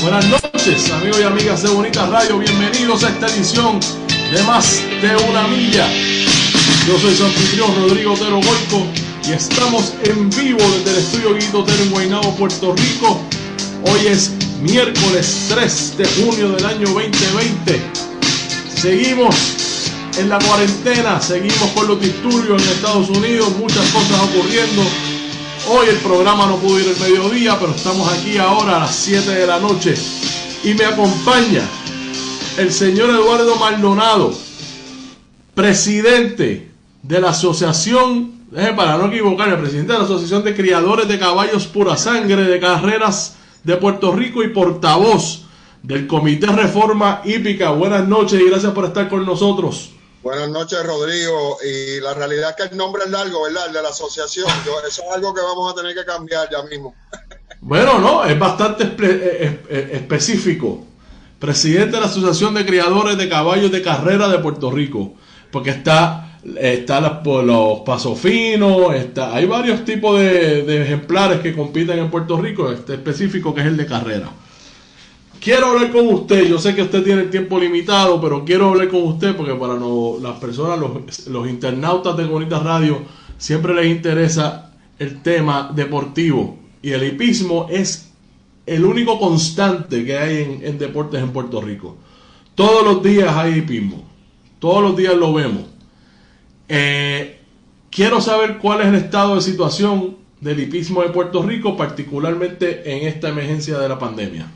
buenas noches, amigos y amigas de Bonita Radio. Bienvenidos a esta edición de Más de una Milla. Yo soy su anfitrión Rodrigo Otero Golco y estamos en vivo desde el estudio Guido Otero en Guaynabo, Puerto Rico. Hoy es miércoles 3 de junio del año 2020. Seguimos en la cuarentena, seguimos con los disturbios en Estados Unidos, muchas cosas ocurriendo Hoy el programa no pudo ir el mediodía, pero estamos aquí ahora a las 7 de la noche. Y me acompaña el señor Eduardo Maldonado, presidente de la Asociación, para no equivocarme, presidente de la Asociación de Criadores de Caballos Pura Sangre de Carreras de Puerto Rico y portavoz del Comité Reforma Hípica. Buenas noches y gracias por estar con nosotros. Buenas noches, Rodrigo. Y la realidad es que el nombre es largo, ¿verdad? El de la asociación. eso es algo que vamos a tener que cambiar ya mismo. Bueno, no, es bastante eh, eh, eh, específico. Presidente de la Asociación de Criadores de Caballos de Carrera de Puerto Rico. Porque está, está los pasos finos, está, hay varios tipos de, de ejemplares que compiten en Puerto Rico. Este específico que es el de carrera. Quiero hablar con usted, yo sé que usted tiene el tiempo limitado, pero quiero hablar con usted porque para las personas, los, internautas de Bonita Radio, siempre les interesa el tema deportivo. Y el hipismo es el único constante que hay en, deportes en Puerto Rico. Todos los días hay hipismo, todos los días lo vemos. Eh, quiero saber cuál es el estado de situación del hipismo de Puerto Rico, particularmente en esta emergencia de la pandemia.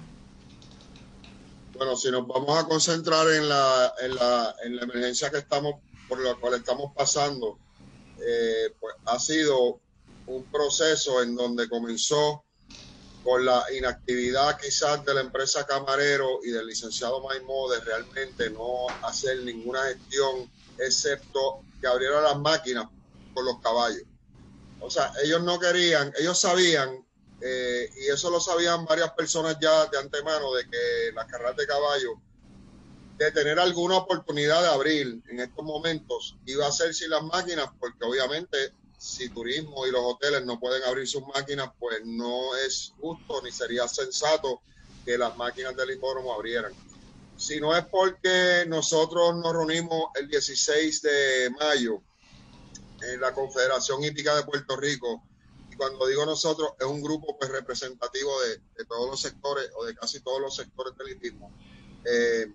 Bueno, si nos vamos a concentrar en la, en la, en la emergencia que estamos, por la cual estamos pasando, eh, pues ha sido un proceso en donde comenzó con la inactividad quizás de la empresa Camarero y del licenciado Maimó de realmente no hacer ninguna gestión excepto que abriera las máquinas con los caballos. O sea, ellos no querían, ellos sabían eh, y eso lo sabían varias personas ya de antemano, de que las carreras de caballo, de tener alguna oportunidad de abrir en estos momentos, iba a ser sin las máquinas, porque obviamente si turismo y los hoteles no pueden abrir sus máquinas, pues no es justo ni sería sensato que las máquinas del hipódromo abrieran. Si no es porque nosotros nos reunimos el 16 de mayo en la Confederación Hípica de Puerto Rico, y cuando digo nosotros, es un grupo pues, representativo de, todos los sectores o de casi todos los sectores del hipismo. Eh,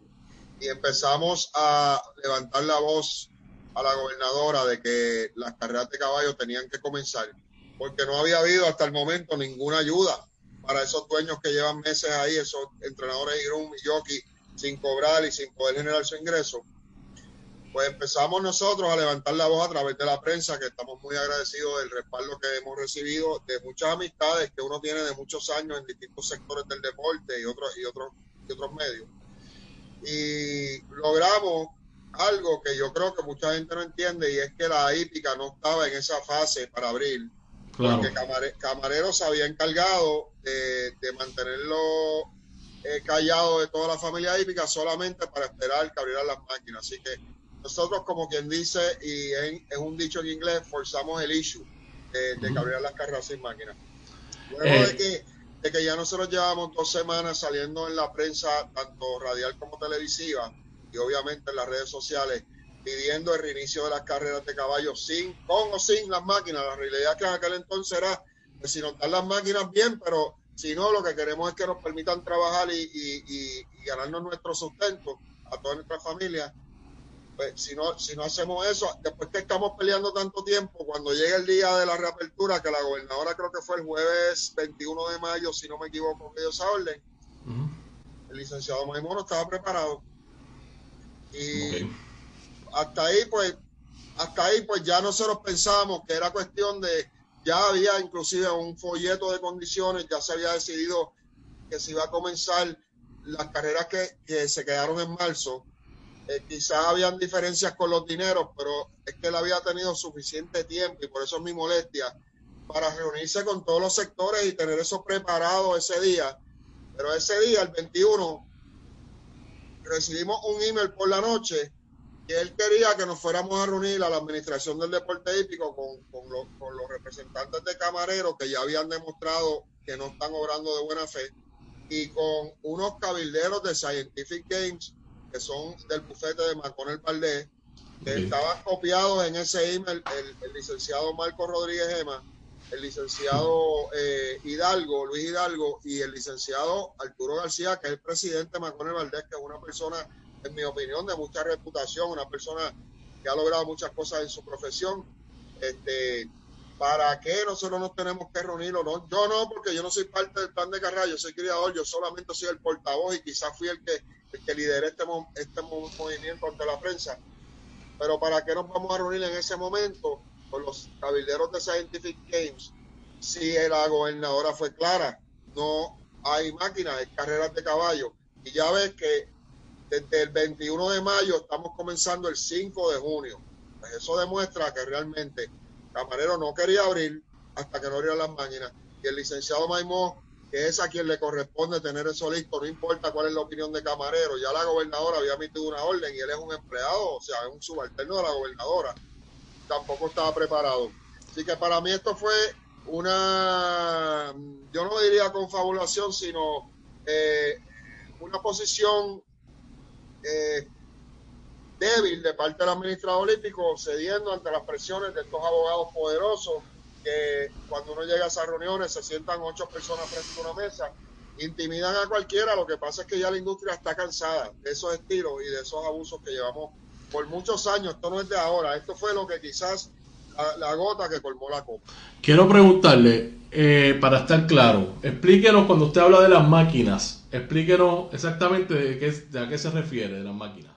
y empezamos a levantar la voz a la gobernadora de que las carreras de caballos tenían que comenzar, porque no había habido hasta el momento ninguna ayuda para esos dueños que llevan meses ahí, esos entrenadores y groom y jockey, sin cobrar y sin poder generar su ingreso pues empezamos nosotros a levantar la voz a través de la prensa, que estamos muy agradecidos del respaldo que hemos recibido de muchas amistades que uno tiene de muchos años en distintos sectores del deporte y otros y otros y otros medios. Y logramos algo que yo creo que mucha gente no entiende y es que la hípica no estaba en esa fase para abrir. Porque Camarero se había encargado de, mantenerlo eh, callado de toda la familia hípica solamente para esperar que abrieran las máquinas. Así que nosotros, como quien dice, y es, un dicho en inglés, forzamos el issue de, de las carreras sin máquinas. Luego de, eh. que, de que ya nosotros llevamos dos semanas saliendo en la prensa, tanto radial como televisiva, y obviamente en las redes sociales, pidiendo el reinicio de las carreras de caballos sin, con o sin las máquinas. La realidad que en aquel entonces era, que si nos dan las máquinas bien, pero si no, lo que queremos es que nos permitan trabajar y, y, y ganarnos nuestro sustento a toda nuestra familia pues si no, si no hacemos eso, después que estamos peleando tanto tiempo, cuando llegue el día de la reapertura, que la gobernadora creo que fue el jueves 21 de mayo, si no me equivoco, que dio esa orden, el licenciado Maimono estaba preparado. Y hasta ahí, pues, hasta ahí, pues ya nosotros pensábamos que era cuestión de, ya había inclusive un folleto de condiciones, ya se había decidido que se iba a comenzar las carreras que, que se quedaron en marzo eh, quizás habían diferencias con los dineros, pero es que él había tenido suficiente tiempo y por eso es mi molestia para reunirse con todos los sectores y tener eso preparado ese día. Pero ese día, el 21, recibimos un email por la noche que él quería que nos fuéramos a reunir a la administración del deporte hípico con, con, los, representantes de camareros que ya habían demostrado que no están obrando de buena fe y con unos cabilderos de Scientific Games, que son del bufete de Maconel Valdés, que estaban copiados en ese email el, licenciado Marco Rodríguez Gema, el licenciado eh, Hidalgo, Luis Hidalgo, y el licenciado Arturo García, que es el presidente de Maconel Valdés, que es una persona, en mi opinión, de mucha reputación, una persona que ha logrado muchas cosas en su profesión. Este, ¿Para qué nosotros nos tenemos que reunir o no? Yo no, porque yo no soy parte del plan de carrera, yo soy criador, yo solamente soy el portavoz y quizás fui el que, que lideré este, este movimiento ante la prensa. Pero ¿para qué nos vamos a reunir en ese momento con los cabilderos de Scientific Games si la gobernadora fue clara? No hay máquinas, hay carreras de caballo. Y ya ves que desde el 21 de mayo estamos comenzando el 5 de junio. Pues eso demuestra que realmente Camarero no quería abrir hasta que no abrieran las máquinas. Y el licenciado Maimó, que es a quien le corresponde tener eso listo, no importa cuál es la opinión de Camarero, ya la gobernadora había emitido una orden y él es un empleado, o sea, es un subalterno de la gobernadora. Tampoco estaba preparado. Así que para mí esto fue una, yo no diría confabulación, sino eh, una posición eh, débil de parte del administrador olímpico, cediendo ante las presiones de estos abogados poderosos que cuando uno llega a esas reuniones se sientan ocho personas frente a una mesa, intimidan a cualquiera. Lo que pasa es que ya la industria está cansada de esos estilos y de esos abusos que llevamos por muchos años. Esto no es de ahora, esto fue lo que quizás la, gota que colmó la copa. Quiero preguntarle, eh, para estar claro, explíquenos cuando usted habla de las máquinas, explíquenos exactamente de, qué, de a qué se refiere de las máquinas.